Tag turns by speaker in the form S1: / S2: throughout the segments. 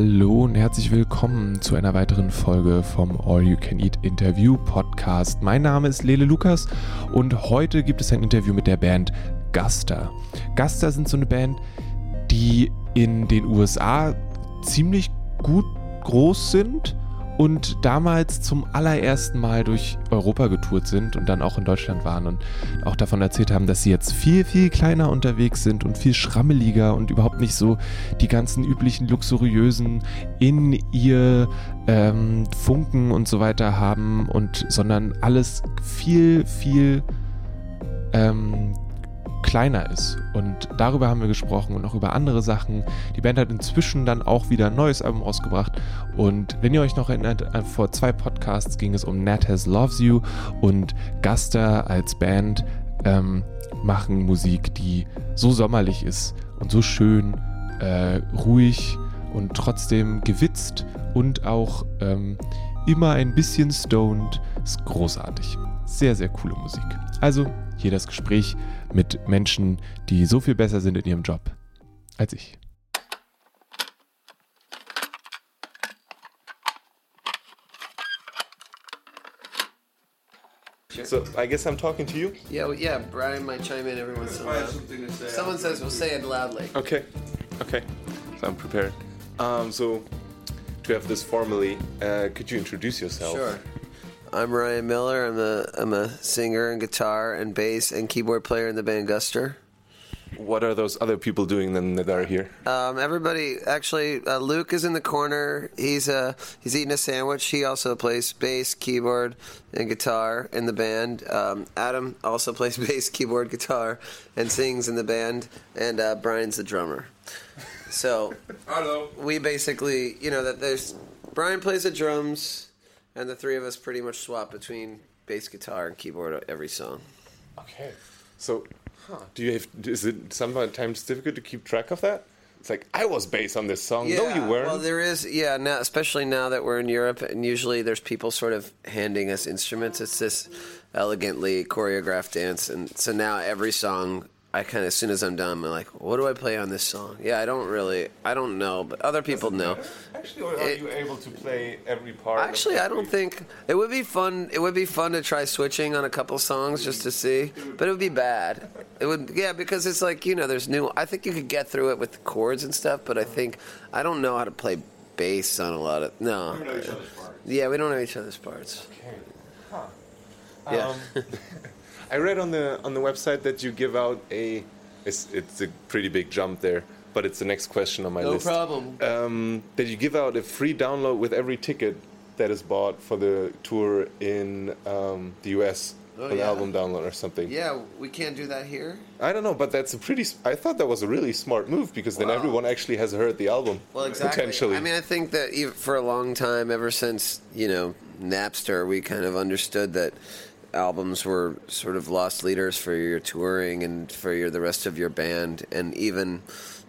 S1: Hallo und herzlich willkommen zu einer weiteren Folge vom All You Can Eat Interview Podcast. Mein Name ist Lele Lukas und heute gibt es ein Interview mit der Band Guster. Guster sind so eine Band, die in den USA ziemlich gut groß sind und damals zum allerersten Mal durch Europa getourt sind und dann auch in Deutschland waren und auch davon erzählt haben, dass sie jetzt viel, viel kleiner unterwegs sind und viel schrammeliger und überhaupt nicht so die ganzen üblichen luxuriösen in ihr ähm, Funken und so weiter haben und sondern alles viel, viel ähm, kleiner ist. Und darüber haben wir gesprochen und auch über andere Sachen. Die Band hat inzwischen dann auch wieder ein neues Album rausgebracht. Und wenn ihr euch noch erinnert, äh, vor zwei Podcasts ging es um Nat Has Loves You und Guster als Band ähm, machen Musik, die so sommerlich ist und so schön, äh, ruhig und trotzdem gewitzt und auch ähm, immer ein bisschen stoned. Ist großartig. Sehr, sehr coole Musik. Also hier das Gespräch mit Menschen, die so viel besser sind in ihrem Job als ich.
S2: So I guess I'm talking to you.
S3: Yeah, well, yeah. Brian might chime in every once in a while. Someone says we'll say it loudly.
S2: Okay, okay. So I'm prepared. Um, so to have this formally, uh, could you introduce yourself?
S3: Sure. I'm Ryan Miller. I'm a I'm a singer and guitar and bass and keyboard player in the band Guster.
S2: What are those other people doing then that are here?
S3: Um, everybody, actually, uh, Luke is in the corner. He's uh, he's eating a sandwich. He also plays bass, keyboard, and guitar in the band. Um, Adam also plays bass, keyboard, guitar, and sings in the band. And uh, Brian's the drummer. So
S2: Hello.
S3: we basically, you know, that there's Brian plays the drums, and the three of us pretty much swap between bass, guitar, and keyboard every song.
S2: Okay. So, huh, do you have? Is it sometimes difficult to keep track of that? It's like I was bass on this song. no, you weren't.
S3: Well, there is, yeah. Now, especially now that we're in Europe, and usually there's people sort of handing us instruments. It's this elegantly choreographed dance, and so now every song, I kind of as soon as I'm done, I'm like, what do I play on this song? Yeah, I don't really, I don't know, but other people know.
S2: Actually, or are
S3: It-
S2: you able to play every part?
S3: Actually, I don't think it would be fun. It would be fun to try switching on a couple songs just to see, but it would be bad. It would, yeah, because it's like you know, there's new. I think you could get through it with the chords and stuff, but I uh-huh. think I don't know how to play bass on a lot of no. Yeah, we don't know each other's parts.
S2: Okay. Huh.
S3: Yeah.
S2: Um, I read on the on the website that you give out a. It's, it's a pretty big jump there, but it's the next question on my
S3: No
S2: list.
S3: No problem.
S2: Um, that you give out a free download with every ticket that is bought for the tour in um, the US,
S3: Oh,
S2: an
S3: yeah.
S2: album download or something.
S3: Yeah, we can't do that here.
S2: I don't know, but that's a pretty. I thought that was a really smart move because then
S3: Wow.
S2: everyone actually has heard the album.
S3: Well, exactly.
S2: Potentially.
S3: I mean, I think that for a long time, ever since you know Napster, we kind of understood that albums were sort of lost leaders for your touring and for your the rest of your band, and even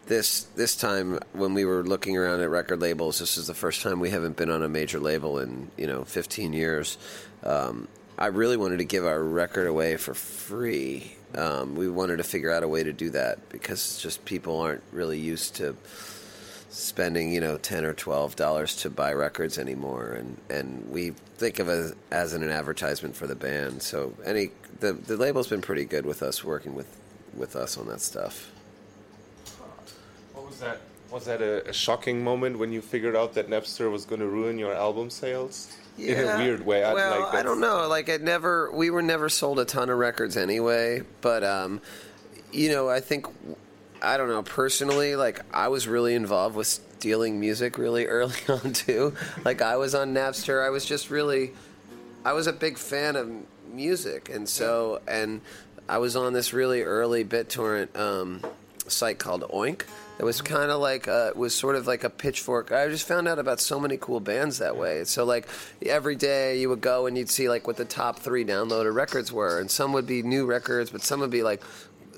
S3: this this time when we were looking around at record labels, this is the first time we haven't been on a major label in you know 15 years. Um, I really wanted to give our record away for free. Um, we wanted to figure out a way to do that because just people aren't really used to spending you know 10 or 12 dollars to buy records anymore and and we think of it as an advertisement for the band so any the the label's been pretty good with us working with with us on that stuff
S2: What was that? Was that a, a shocking moment when you figured out that Napster was going to ruin your album sales? In a weird way. I,
S3: well,
S2: like,
S3: I don't know. Like, it never. We were never sold a ton of records anyway. But, um, you know, I think I don't know personally. Like, I was really involved with stealing music really early on too. Like, I was on Napster. I was just really. I was a big fan of music, and so and I was on this really early BitTorrent um, site called Oink. It was kind of like it was sort of like a pitchfork. I just found out about so many cool bands that way. So like every day you would go and you'd see like what the top three downloaded records were, and some would be new records, but some would be like.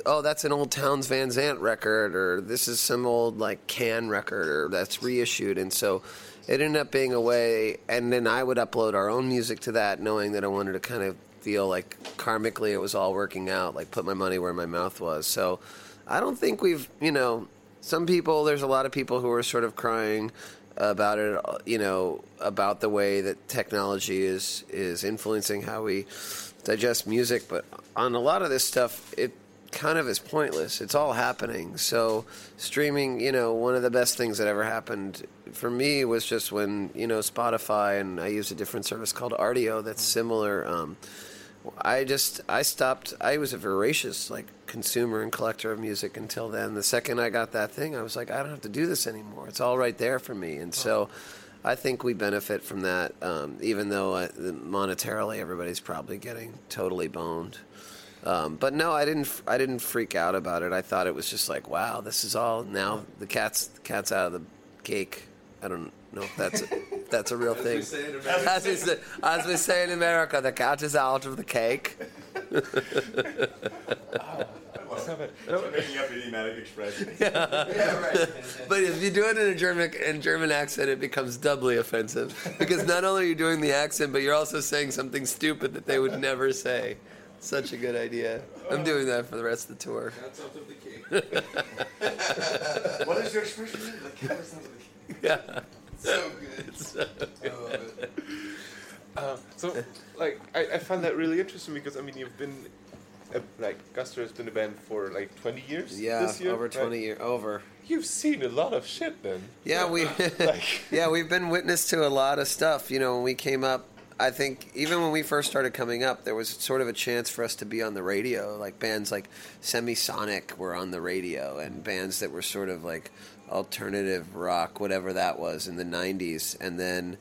S3: Oh, that's an old Townes Van Zandt record, or this is some old like Can record, or that's reissued, and so it ended up being a way. And then I would upload our own music to that, knowing that I wanted to kind of feel like karmically it was all working out, like put my money where my mouth was. So I don't think we've, you know, some people, there's a lot of people who are sort of crying, about it, you know, about the way that technology is is influencing how we digest music. But on a lot of this stuff, it kind of is pointless. It's all happening. So streaming, you know, one of the best things that ever happened for me was just when you know Spotify and I use a different service called Rdio that's similar. Um, I just I stopped. I was a voracious like consumer and collector of music until then. The second I got that thing, I was like, I don't have to do this anymore. It's all right there for me. And so, I think we benefit from that. Um, even though I, monetarily everybody's probably getting totally boned. Um, but no, I didn't. I didn't freak out about it. I thought it was just like, wow, this is all now. The cat's the cat's out of the cake. I don't know if that's a, that's a real thing. As we, say, as we say in America, the cat is out of the cake.
S4: making up idiomatic expression.
S3: yeah, right. But if you do it in a German in German accent, it becomes doubly offensive because not only are you doing the accent, but you're also saying something stupid that they would never say. Such a good idea. I'm doing that for the rest of the tour.
S4: what is your expression? The cat is out the cake.
S3: Yeah.
S4: So good.
S3: So
S4: I love it.
S2: Uh, so, like, I, I find that really interesting because I mean, you've been uh, like Guster has been a band for like 20 years.
S3: Yeah,
S2: this year,
S3: over
S2: right?
S3: 20 years. Over.
S2: You've seen a lot of shit then.
S3: Yeah, we
S2: Like-
S3: yeah we've been witness to a lot of stuff. You know, when we came up, I think even when we first started coming up, there was sort of a chance for us to be on the radio. Like bands like Semisonic were on the radio, and bands that were sort of like alternative rock, whatever that was in the '90s, and then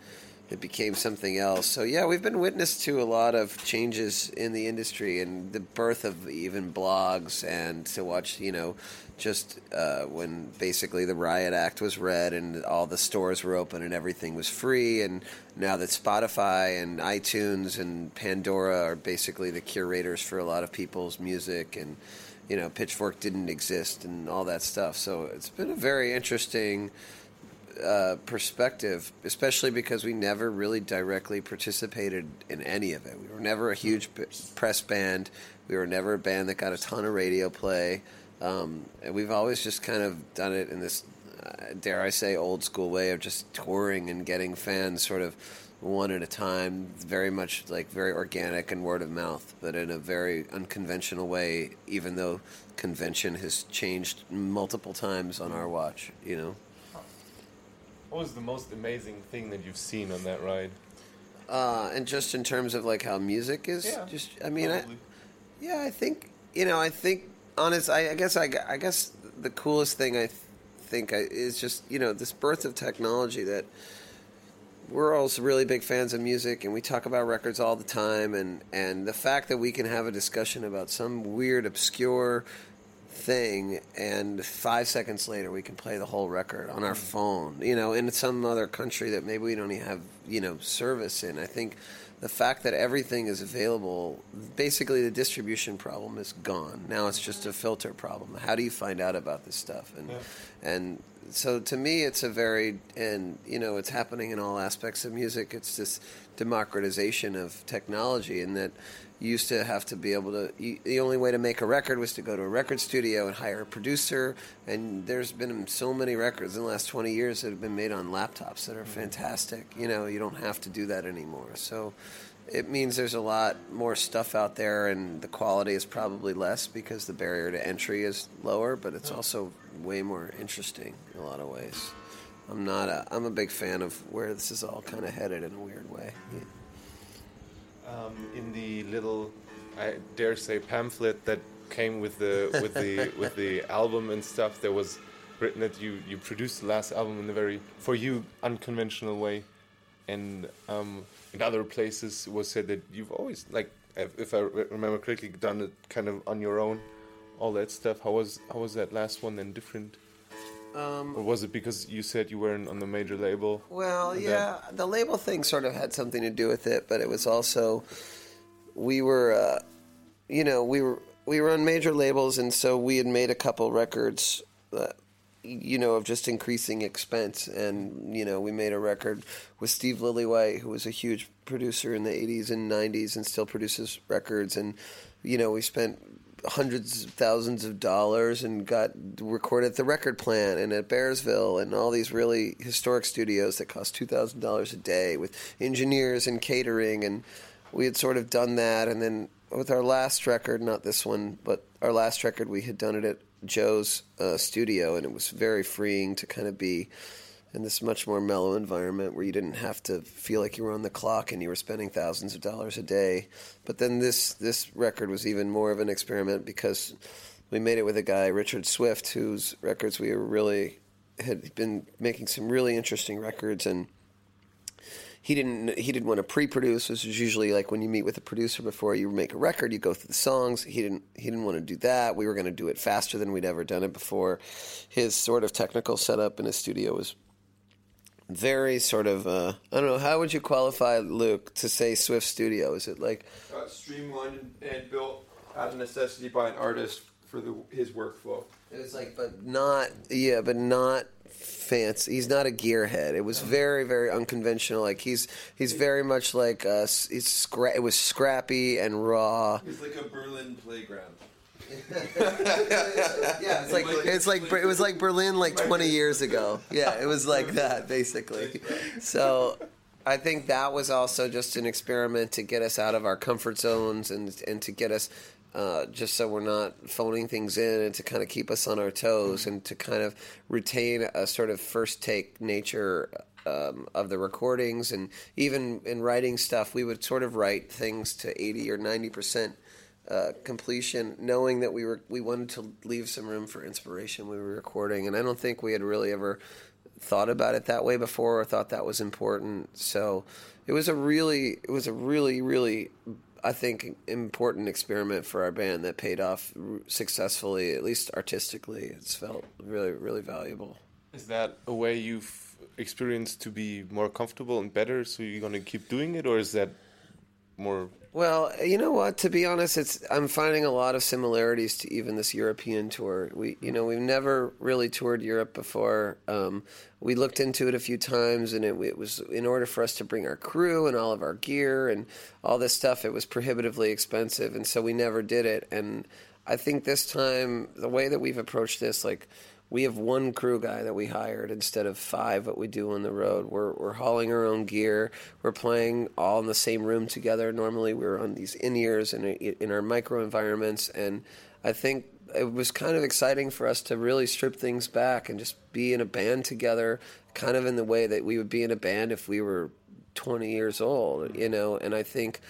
S3: it became something else. So yeah, we've been witness to a lot of changes in the industry and the birth of even blogs and to watch, you know, just uh, when basically the Riot Act was read and all the stores were open and everything was free, and now that Spotify and iTunes and Pandora are basically the curators for a lot of people's music and you know Pitchfork didn't exist and all that stuff. So it's been a very interesting uh, perspective, especially because we never really directly participated in any of it. We were never a huge b- press band. We were never a band that got a ton of radio play. Um, and we've always just kind of done it in this, uh, dare I say, old school way of just touring and getting fans sort of one at a time, very much like very organic and word of mouth, but in a very unconventional way, even though convention has changed multiple times on our watch, you know?
S2: What was the most amazing thing that you've seen on that ride?
S3: Uh, and just in terms of like how music is, just I mean, I, yeah, I think you know, I think honest, I, I guess I, I guess the coolest thing I th- think I, is just you know this birth of technology that we're also really big fans of music and we talk about records all the time and and the fact that we can have a discussion about some weird obscure thing and five seconds later we can play the whole record on our phone you know in some other country that maybe we don't even have you know service in. I think the fact that everything is available basically the distribution problem is gone. Now it's just a filter problem. How do you find out about this stuff? And and so to me it's a very and you know it's happening in all aspects of music. It's this democratization of technology and that you used to have to be able to you, the only way to make a record was to go to a record studio and hire a producer. And there's been so many records in the last 20 years that have been made on laptops that are mm-hmm. fantastic. You know you don't have to do that anymore. So it means there's a lot more stuff out there and the quality is probably less because the barrier to entry is lower but it's also way more interesting in a lot of ways. I'm not a i'm a big fan of where this is all kind of headed in a weird way
S2: Um, in the little, I dare say, pamphlet that came with the with the with the album and stuff, there was written that you you produced the last album in a very for you unconventional way, and um, in other places it was said that you've always like if if I remember correctly done it kind of on your own, all that stuff. How was how was that last one then different?
S3: Um,
S2: Or was it because you said you weren't on the major label?
S3: Well, yeah, the label thing sort of had something to do with it, but it was also we were, uh, you know, we were we were on major labels, and so we had made a couple records, uh, you know, of just increasing expense, and you know, we made a record with Steve Lillywhite, who was a huge producer in the '80s and '90s, and still produces records, and you know, we spent hundreds of thousands of dollars and got recorded at the record plant and at Bearsville and all these really historic studios that cost two thousand dollars a day with engineers and catering. And we had sort of done that. And then with our last record, not this one, but our last record, we had done it at Joe's uh, studio. And it was very freeing to kind of be in this much more mellow environment where you didn't have to feel like you were on the clock and you were spending thousands of dollars a day. But then this this record was even more of an experiment because we made it with a guy Richard Swift whose records we were really had been making some really interesting records. And he didn't he didn't want to pre-produce. This was usually like when you meet with a producer before you make a record you go through the songs. He didn't he didn't want to do that. We were going to do it faster than we'd ever done it before. His sort of technical setup in his studio was very sort of uh, I don't know how would you qualify Luke to say Swift Studio? Is it like
S5: uh, streamlined and, built out of necessity by an artist for the, his workflow.
S3: it was like but not yeah but not fancy. He's not a gearhead. It was very very unconventional. Like he's he's very much like uh, s- he's scra- it was scrappy and raw.
S5: It's like a Berlin playground.
S3: Yeah, it's like it's like it was like Berlin like 20 years ago. Yeah, it was like that basically. So I think that was also just an experiment to get us out of our comfort zones and and to get us uh, just so we're not phoning things in and to kind of keep us on our toes and to kind of retain a sort of first take nature um, of the recordings and even in writing stuff we would sort of write things to 80 or 90 percent uh, completion, knowing that we were we wanted to leave some room for inspiration we were recording, and I don't think we had really ever thought about it that way before or thought that was important. So it was a really it was a really really I think important experiment for our band that paid off successfully, at least artistically. It's felt really really valuable.
S2: Is that a way you've experienced to be more comfortable and better? So you're gonna keep doing it, or is that more?
S3: Well, you know what? To be honest, it's I'm finding a lot of similarities to even this European tour. We, you know, we've never really toured Europe before. Um, we looked into it a few times, and it, it was in order for us to bring our crew and all of our gear and all this stuff. It was prohibitively expensive, and so we never did it. And I think this time, the way that we've approached this, like we have one crew guy that we hired instead of five what we do on the road. We're we're hauling our own gear. We're playing all in the same room together. Normally we're on these in ears and uh, in our micro environments, and I think it was kind of exciting for us to really strip things back and just be in a band together, kind of in the way that we would be in a band if we were 20 years old, you know. And I think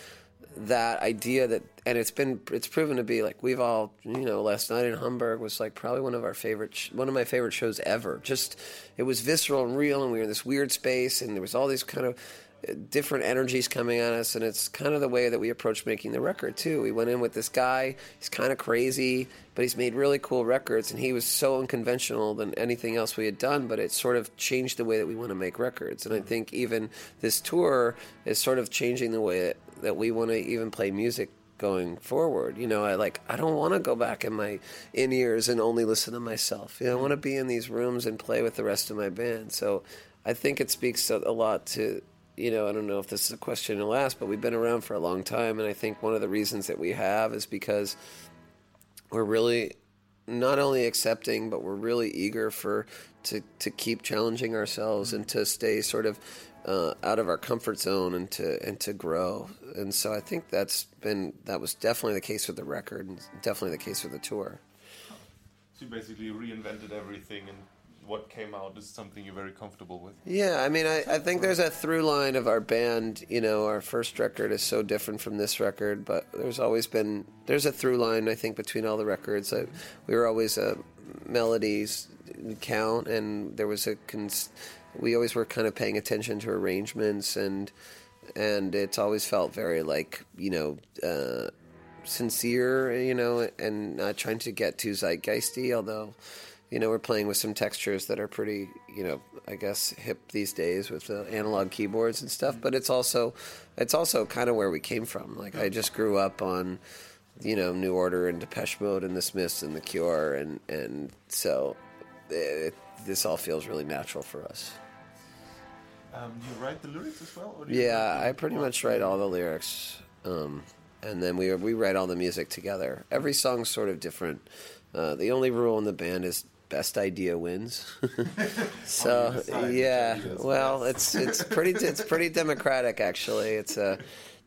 S3: that idea that and it's been it's proven to be like we've all you know last night in Hamburg was like probably one of our favorite sh- one of my favorite shows ever. Just it was visceral and real and we were in this weird space and there was all these kind of uh, different energies coming on us and it's kind of the way that we approach making the record too. We went in with this guy he's kind of crazy but he's made really cool records and he was so unconventional than anything else we had done but it sort of changed the way that we want to make records. And i think even this tour is sort of changing the way that, we want to even play music going forward you know i like i don't want to go back in my in ears and only listen to myself. You know i want to be in these rooms and play with the rest of my band. So i think it speaks a lot to you know, I don't know if this is a question you'll ask, but we've been around for a long time, and I think one of the reasons that we have is because we're really not only accepting, but we're really eager for to to keep challenging ourselves and to stay sort of uh, out of our comfort zone and to and to grow. And so I think that's been that was definitely the case with the record, and definitely the case with the tour.
S2: So you basically reinvented everything, and what came out is something you're very comfortable with.
S3: Yeah, I mean, I, I think there's a through line of our band. You know, our first record is so different from this record, but there's always been there's a through line. I think between all the records, I, we were always a melodies count, and there was a cons- we always were kind of paying attention to arrangements, and and it's always felt very like you know. Uh, sincere, you know, and not trying to get too zeitgeisty, although you know, we're playing with some textures that are pretty, you know, I guess hip these days with the analog keyboards and stuff. But it's also, it's also kind of where we came from. Like I just grew up on, you know, New Order and Depeche Mode and the Smiths and the Cure, and and so it, this all feels really natural for us.
S2: Um, do you write the lyrics as well? Or do you
S3: Yeah, I pretty much write all the lyrics. Um, and then we we write all the music together. Every song's sort of different. Uh, the only rule in the band is best idea wins. so yeah,
S2: which idea is
S3: well, it's it's pretty it's pretty democratic actually. It's a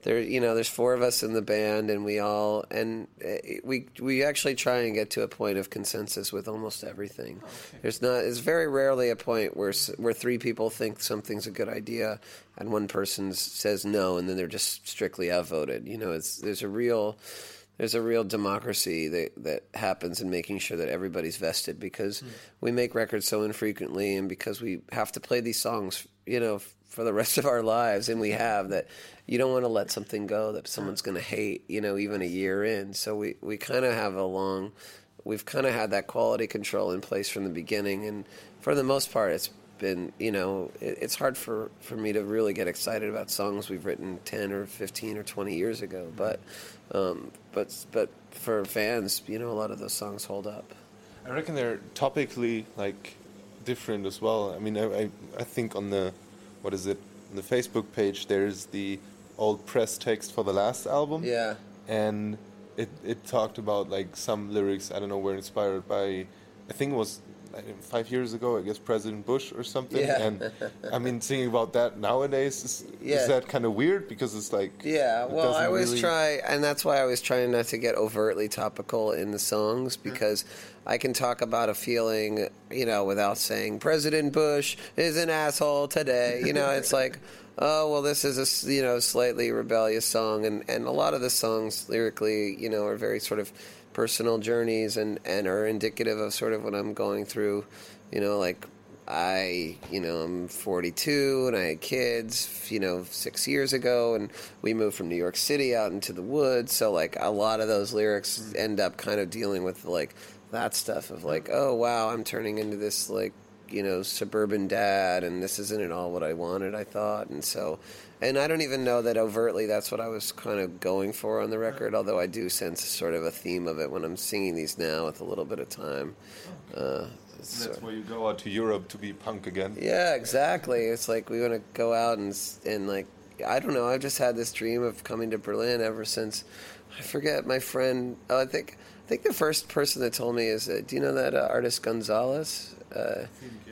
S3: there you know there's four of us in the band and we all and uh, we we actually try and get to a point of consensus with almost everything. There's not it's very rarely a point where where three people think something's a good idea and one person says no and then they're just strictly outvoted. You know, it's there's a real there's a real democracy that that happens in making sure that everybody's vested because hmm. we make records so infrequently and because we have to play these songs, you know, for the rest of our lives. And we have that you don't want to let something go that someone's going to hate, you know, even a year in. So we we kind of have a long we've kind of had that quality control in place from the beginning. And for the most part it's been you know it, it's hard for for me to really get excited about songs we've written 10 or 15 or 20 years ago. But um, but but for fans you know a lot of those songs hold up
S2: I reckon they're topically like different as well. I mean, I, I, I think on the what is it on the Facebook page there's the old press text for the last album.
S3: yeah
S2: and it it talked about like some lyrics I don't know were inspired by I think it was five years ago I guess President Bush or something
S3: Yeah.
S2: and I mean thinking about that nowadays is,
S3: Yeah.
S2: is that kind of weird because it's like
S3: Yeah,
S2: it
S3: well, I always
S2: really-
S3: try, and that's why I was trying not to get overtly topical in the songs mm-hmm. because I can talk about a feeling, you know, without saying President Bush is an asshole today. You know, it's like, oh well, this is a you know slightly rebellious song, and and a lot of the songs lyrically, you know, are very sort of personal journeys and and are indicative of sort of what I'm going through. You know, like I, you know, I'm 42 and I had kids, you know, six years ago, and we moved from New York City out into the woods. So, like, a lot of those lyrics end up kind of dealing with, like, that stuff of, like, oh, wow, I'm turning into this, like, you know, suburban dad, and this isn't at all what I wanted, I thought. And so, and I don't even know that overtly that's what I was kind of going for on the record, although I do sense sort of a theme of it when I'm singing these now with a little bit of time. Uh,
S2: that's
S3: sort-
S2: why you go out to Europe to be punk again.
S3: yeah, exactly. It's like we want to go out and and like I don't know. I've just had this dream of coming to Berlin ever since. I forget my friend. Oh, I think think the first person that told me is uh, do you know that uh, artist Gonzales? Uh,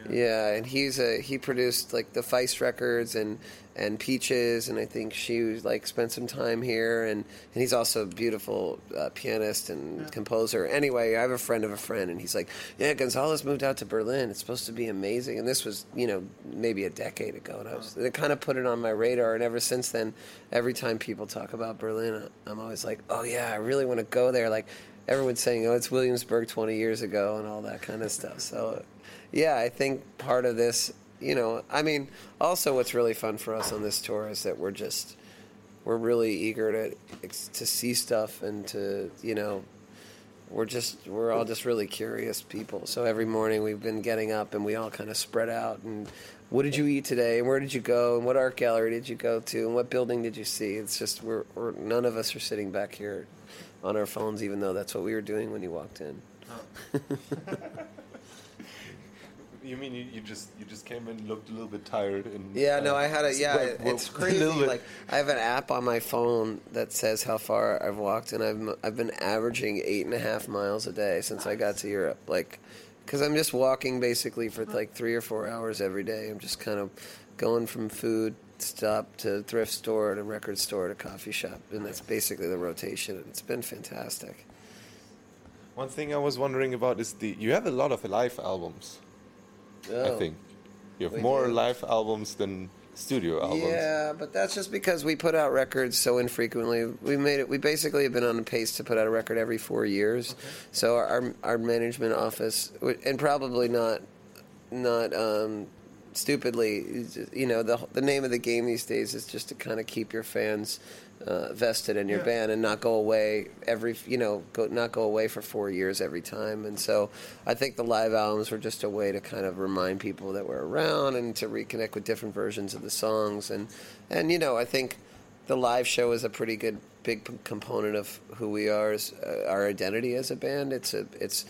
S3: yeah, and he's a he produced like the Feist records and and Peaches, and I think she was, like spent some time here, and and he's also a beautiful uh, pianist and composer. Anyway, I have a friend of a friend, and he's like, yeah, Gonzales moved out to Berlin. It's supposed to be amazing, and this was you know maybe a decade ago, and I was it kind of put it on my radar, and ever since then, every time people talk about Berlin, I'm always like, oh yeah, I really want to go there, like. Everyone's saying, "Oh, it's Williamsburg 20 years ago," and all that kind of stuff. So, yeah, I think part of this, you know, I mean, also what's really fun for us on this tour is that we're just we're really eager to to see stuff and to you know we're just we're all just really curious people. So every morning we've been getting up and we all kind of spread out and what did you eat today and where did you go and what art gallery did you go to and what building did you see? It's just we're, we're none of us are sitting back here on our phones even though that's what we were doing when you walked in.
S2: You mean you, you just you just came in looked a little bit tired and
S3: Yeah, no,
S2: uh,
S3: I had a yeah. it-
S2: well,
S3: it's crazy. Like I have an app on my phone that says how far I've walked, and I've I've been averaging eight and a half miles a day since I got to Europe. Like, because I'm just walking basically for uh-huh. like three or four hours every day. I'm just kind of going from food stop to thrift store to record store to coffee shop, and that's basically the rotation. And it's been fantastic.
S2: One thing I was wondering about is the you have a lot of live albums. I
S3: Oh.
S2: think you have more
S3: do.
S2: live albums than studio albums.
S3: Yeah, but that's just because we put out records so infrequently. We made it. We basically have been on a pace to put out a record every four years. So our, our our management office, and probably not not um, stupidly, you know, the the name of the game these days is just to kind of keep your fans. Uh, vested in your
S5: Yeah.
S3: band and not go away every you know go not go away for four years every time and so I think the live albums were just a way to kind of remind people that we're around and to reconnect with different versions of the songs and and you know I think the live show is a pretty good big p- component of who we are as uh, our identity as a band it's a it's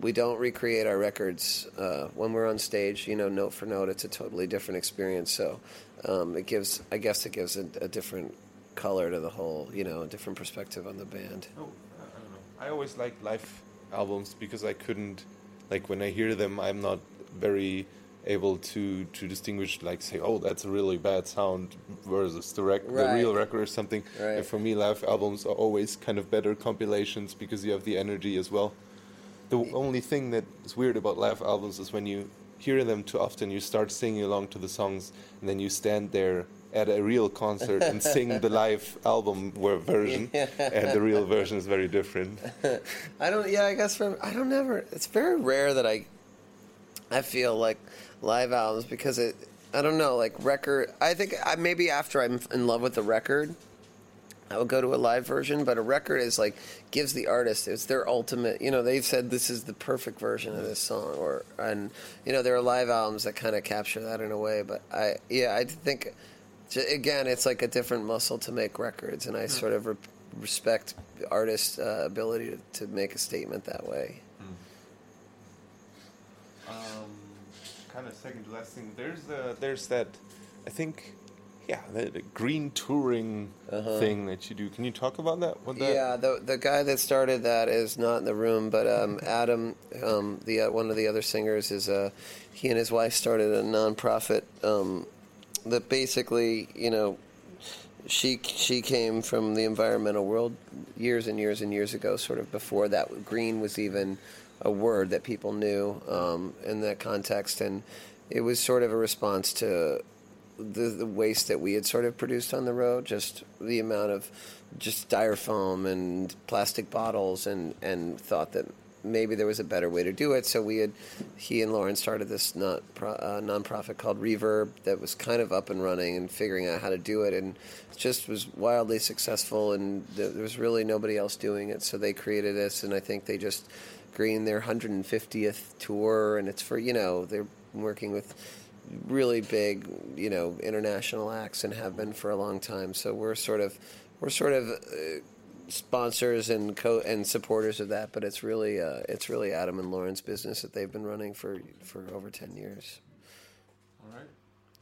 S3: we don't recreate our records uh, when we're on stage you know note for note it's a totally different experience so um, it gives I guess it gives a, a different color to the whole, you know, a different perspective on the band.
S2: Oh, I don't know. I always like live albums because I couldn't, like, when I hear them, I'm not very able to to distinguish, like, say, oh, that's a really bad sound versus the rec- the real record or something.
S3: Right.
S2: And for me, live albums are always kind of better compilations because you have the energy as well. The only thing that is weird about live albums is when you hear them too often, you start singing along to the songs, and then you stand there at a real concert and sing the live album ver- version, and the real version is very different.
S3: I don't. Yeah, I guess for I don't never. It's very rare that I. I feel like live albums because it. I don't know, like record. I think I, maybe after I'm in love with the record, I would go to a live version. But a record is like gives the artist it's their ultimate. You know, they've said this is the perfect version of this song, or and you know there are live albums that kind of capture that in a way. But I yeah I think. Again, it's like a different muscle to make records, and I sort of re- respect the artist's uh, ability to, to make a statement that way.
S2: Um, kind of second to last thing. There's uh, there's that, I think, yeah, the, the green touring thing that you do. Can you talk about that? What that?
S3: Yeah, the the guy that started that is not in the room, but um, Adam, um, the uh, one of the other singers, is uh, he and his wife started a nonprofit um, that basically, you know, she she came from the environmental world years and years and years ago, sort of before that green was even a word that people knew um, in that context, and it was sort of a response to the, the waste that we had sort of produced on the road, just the amount of just styrofoam and plastic bottles, and and thought that maybe there was a better way to do it. So we had, he and Lauren started this not uh, nonprofit called Reverb that was kind of up and running and figuring out how to do it, and just was wildly successful. And th- there was really nobody else doing it, so they created this, and I think they just green their 150th tour, and it's for you know they're working with really big, you know, international acts and have been for a long time. So we're sort of we're sort of uh, sponsors and co- and supporters of that, but it's really uh, it's really Adam and Lauren's business that they've been running for for over 10 years.
S2: All right.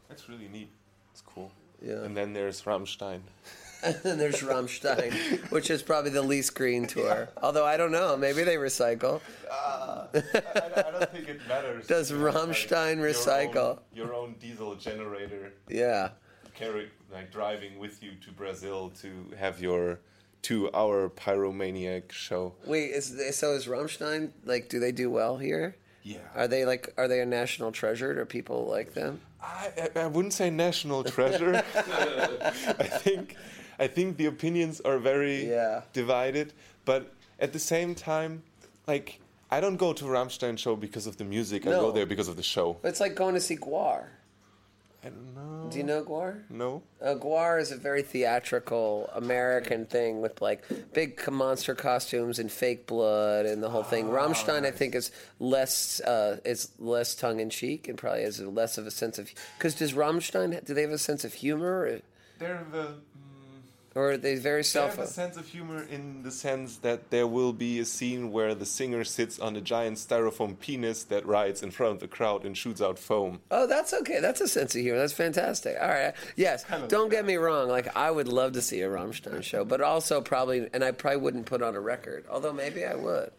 S2: That's really neat. It's cool.
S3: Yeah.
S2: And then there's Rammstein.
S3: and then there's Rammstein, which is probably the least green tour. Although I don't know, maybe they recycle.
S2: Uh, I, I don't think it matters.
S3: Does
S2: know, like,
S3: Rammstein
S2: your
S3: recycle?
S2: own- Your own diesel generator
S3: Yeah.
S2: carry like driving with you to Brazil to have your two-hour pyromaniac show.
S3: Wait, is so is Rammstein like? Do they do well here?
S2: Yeah.
S3: Are they like? Are they a national treasure? Do people like them?
S2: I I wouldn't say national treasure. I think I think the opinions are very
S3: Yeah.
S2: divided, but at the same time, like I don't go to a Rammstein show because of the music. I go there because of the show.
S3: It's like going to see GWAR.
S2: I don't know.
S3: Do you know GWAR?
S2: No.
S3: Uh, GWAR is a very theatrical American thing with like big monster costumes and fake blood and the whole thing. Rammstein, I think, is less uh, is less tongue in cheek and probably has less of a sense of. Because does Rammstein do they have a sense of humor
S2: They're the.
S3: Or they very
S2: They
S3: self?
S2: have a sense of humor in the sense that there will be a scene where the singer sits on a giant styrofoam penis that rides in front of the crowd and shoots out foam.
S3: Oh, that's okay. That's a sense of humor. That's fantastic. All right. Yes. Don't get me wrong. Like I would love to see a Rammstein show, but also probably, and I probably wouldn't put on a record. Although maybe I would.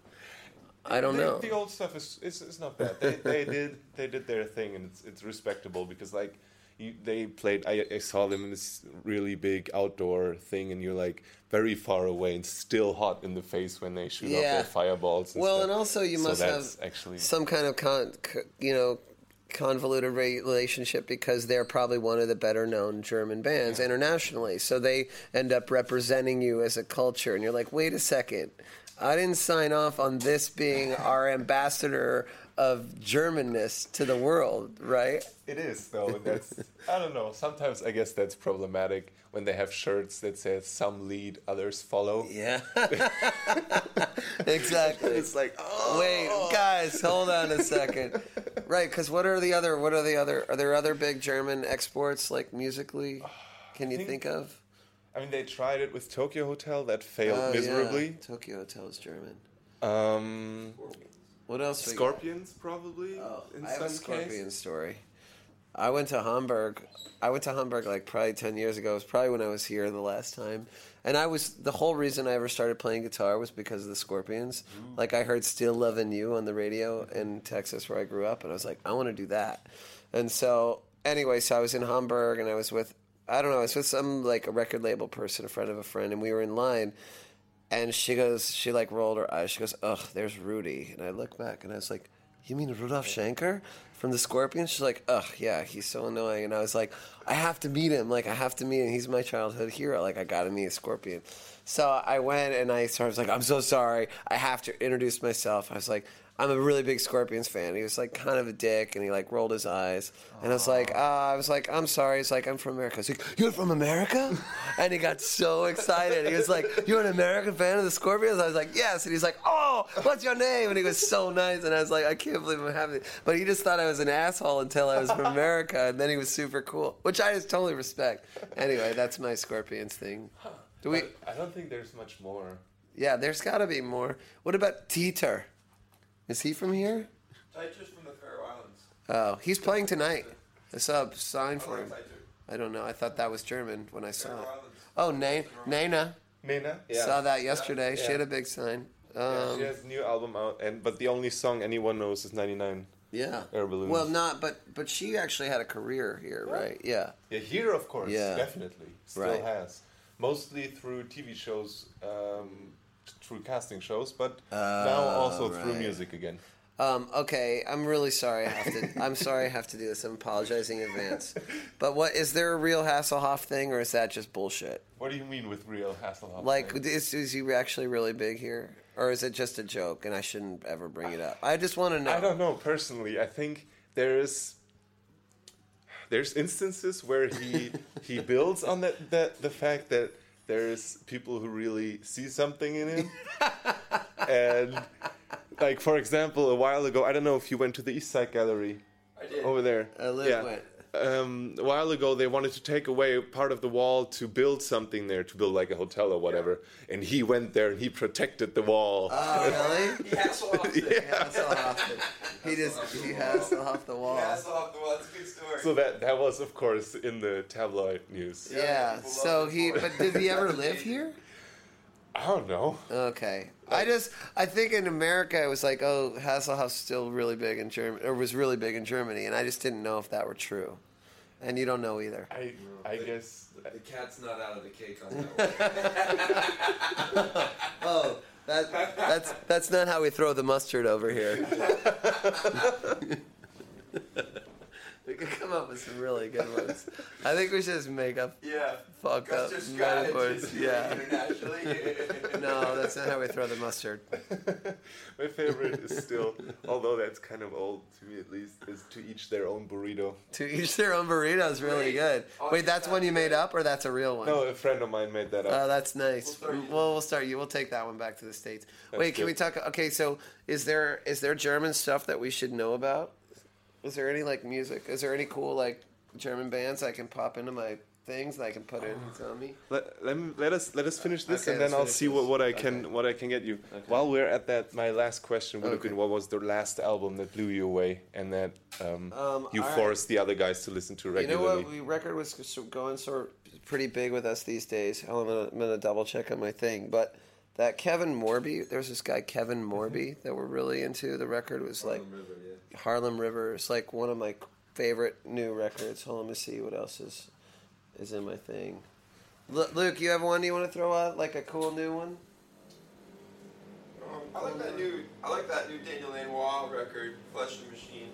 S3: I don't know.
S2: The old stuff is is, is not bad. They, they did they did their thing and it's it's respectable because like you, they played. I, I saw them in this really big outdoor thing and you're like very far away and still hot in the face when they shoot off
S3: Yeah.
S2: their fireballs. And
S3: Well,
S2: stuff.
S3: and also you
S2: So
S3: must have
S2: actually
S3: some kind of con, you know, convoluted relationship because they're probably one of the better known German bands internationally. So they end up representing you as a culture, and you're like, wait a second, I didn't sign off on this being our ambassador of Germanness to the world, right?
S2: It is though. That's I don't know. Sometimes I guess that's problematic when they have shirts that says some lead, others follow.
S3: Yeah. exactly.
S2: It's like oh,
S3: Wait, guys, hold on a second. Right, because what are the other? What are the other? Are there other big German exports like musically? Can you
S2: think-
S3: think of?
S2: I mean, they tried it with Tokio Hotel. That failed
S3: Oh, yeah.
S2: miserably.
S3: Tokio Hotel is German.
S2: Um,
S3: What else?
S2: Scorpions probably.
S3: Oh,
S2: in
S3: I have a
S2: some
S3: Scorpion
S2: case.
S3: story. I went to Hamburg. I went to Hamburg like probably ten years ago. It was probably when I was here the last time. And I was the whole reason I ever started playing guitar was because of the Scorpions. Mm. Like I heard "Still Loving You" on the radio in Texas where I grew up, and I was like, I want to do that. And so anyway, so I was in Hamburg, and I was with I don't know, I was with some like a record label person, a friend of a friend, and we were in line. And she goes, she like rolled her eyes. She goes, "Ugh, there's Rudy." And I look back, and I was like, "You mean Rudolf Schenker from the Scorpions?" She's like, "Ugh, yeah, he's so annoying." And I was like, "I have to meet him. Like, I have to meet him. He's my childhood hero. Like, I got to meet a Scorpion." So I went and I started, I was like, "I'm so sorry. I have to introduce myself." I was like. I'm a really big Scorpions fan. He was like kind of a dick, and he like rolled his eyes. And I was like, uh, I was like, I'm sorry. He's like, I'm from America. He's like, you're from America? And he got so excited. He was like, you're an American fan of the Scorpions? I was like, yes. And he's like, oh, what's your name? And he was so nice. And I was like, I can't believe I'm having. But he just thought I was an asshole until I was from America, and then he was super cool, which I just totally respect. Anyway, that's my Scorpions thing. Do we?
S2: I don't think there's much more.
S3: Yeah, there's got to be more. What about Teitur? Is he from here?
S5: Titus from the Faroe Islands.
S3: Oh, he's playing tonight. I saw a sign for him. I don't know. I thought that was German when I saw it. Oh, Na- Nana.
S2: Nena?
S3: Saw that yesterday. She had a big sign.
S2: Yeah,
S3: Um,
S2: she has a new album out, and but the only song anyone knows is 99.
S3: yeah.
S2: Air balloons.
S3: Well, not, but but she actually had a career here, right? Yeah.
S2: Yeah, here of course,
S3: Yeah.
S2: definitely, still
S3: Right.
S2: has. Mostly through TV shows, um, through casting shows, but
S3: Oh,
S2: now also through music again.
S3: Um, okay, I'm really sorry. I have to. I'm sorry I have to do this. I'm apologizing in advance. But what is there a real Hasselhoff thing, or is that just bullshit?
S2: What do you mean with real Hasselhoff?
S3: Like, is, is he actually really big here, or is it just a joke and I shouldn't ever bring it up? I just want to know.
S2: I don't know personally. I think there's there's instances where he he builds on that, that the fact that there's people who really see something in him, and like for example, a while ago, I don't know if you went to the East Side Gallery
S5: I did.
S2: over there.
S3: I live went.
S2: Um, a while ago, they wanted to take away part of the wall to build something there, to build like a hotel or whatever. And he went there and he protected the wall.
S3: Oh, really?
S5: He Hasselhoffed it.
S3: Yeah, Hasselhoff it. He just he Hasselhoff the wall.
S5: He Hasselhoffed the wall. That's a good story.
S2: So that that was, of course, in the tabloid news.
S3: Yeah.
S5: people
S3: So he, but did he ever live here?
S2: I don't know.
S3: Okay. I just I think in America it was like oh Hasselhoff's still really big in Germany or was really big in Germany and I just didn't know if that were true, and you don't know either.
S2: I I guess
S4: The cat's not out of the cake on that one.
S3: Oh, that that's that's not how we throw the mustard over here. we could come up with some really good ones. I think we should just make up
S5: yeah.
S3: fucked up metaphors. Yeah.
S5: internationally.
S3: No, that's not how we throw the mustard.
S2: my favorite is still, although that's kind of old to me at least, is to each their own burrito.
S3: To each their own burrito is really good. Wait, that's one you made up or that's a real one?
S2: No, a friend of mine made that up.
S3: Oh, that's nice.
S5: We'll start
S3: Well, we'll start you. We'll take that one back to the states.
S2: That's
S3: Wait, can
S2: good.
S3: we talk? Okay, so is there is there German stuff that we should know about? Is there any like music? Is there any cool like German bands I can pop into my things that I can put in on me?
S2: Let, let, me, let us let us finish this
S3: Okay,
S2: and then I'll see
S3: this.
S2: what, what I can
S3: Okay.
S2: what I can get you. While we're at that, my last question would have been what was the last album that blew you away and that um,
S3: Um,
S2: you
S3: all right.
S2: forced the other guys to listen to regularly?
S3: You know what? We record was going sort of pretty big with us these days. I'm gonna, I'm gonna double check on my thing, but that Kevin Morby, there's this guy Kevin Morby that we're really into. The record was like Harlem River. It's like one of my favorite new records. Hold on, let me see what else is is in my thing. Lu- Luke, you have one you want to throw out like a cool new one?
S5: Um, I like that new. I like that new Daniel Lanois record, Flesh and Machine.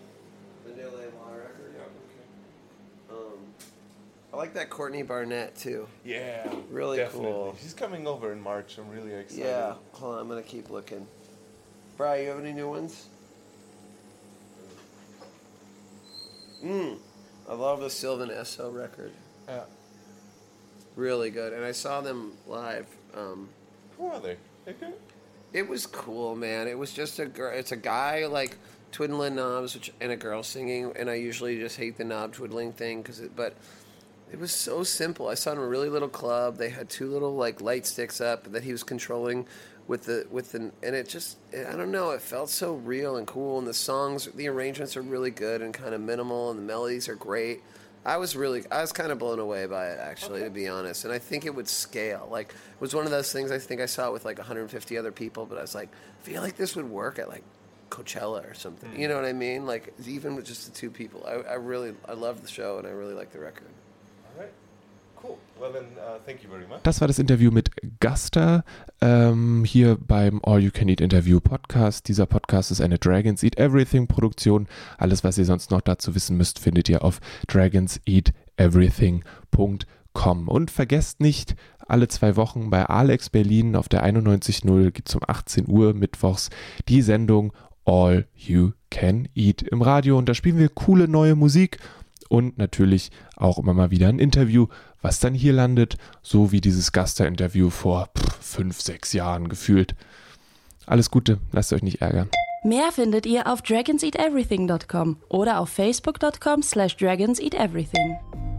S3: The new Lanois record. I like that Courtney Barnett too.
S2: yeah,
S3: Really
S2: definitely.
S3: cool.
S2: She's coming over in March. I'm really excited.
S3: Yeah, hold on, I'm gonna keep looking. Bri, you have any new ones? Mm, I love the Sylvan Esso record.
S2: Yeah.
S3: Really good, and I saw them live. Um,
S2: Who are they? They good?
S3: it was cool, man. It was just a girl. It's a guy like twiddling knobs, which, and a girl singing. And I usually just hate the knob twiddling thing, cause it, but it was so simple. I saw it in a really little club. They had two little like light sticks up that he was controlling with the with the and it just I don't know it felt so real and cool and the songs the arrangements are really good and kind of minimal and the melodies are great. I was really I was kind of blown away by it actually to be honest and I think it would scale like it was one of those things I think I saw it with like 150 other people but I was like I feel like this would work at like Coachella or something you mm. know what I mean like even with just the two people I, I really I love the show and I really like the record.
S1: Das war das Interview mit Gaster ähm, hier beim All You Can Eat Interview Podcast. Dieser Podcast ist eine Dragons Eat Everything Produktion. Alles, was ihr sonst noch dazu wissen müsst, findet ihr auf dragonseateverything.com. Und vergesst nicht, alle zwei Wochen bei Alex Berlin auf der 91.0 gibt es um 18 Uhr mittwochs die Sendung All You Can Eat im Radio. Und da spielen wir coole neue Musik und natürlich auch immer mal wieder ein Interview, was dann hier landet, so wie dieses Gaster-Interview vor pff, fünf, sechs Jahren gefühlt. Alles Gute, lasst euch nicht ärgern.
S6: Mehr findet ihr auf dragonseateverything.com oder auf facebook.com slash dragonseateverything.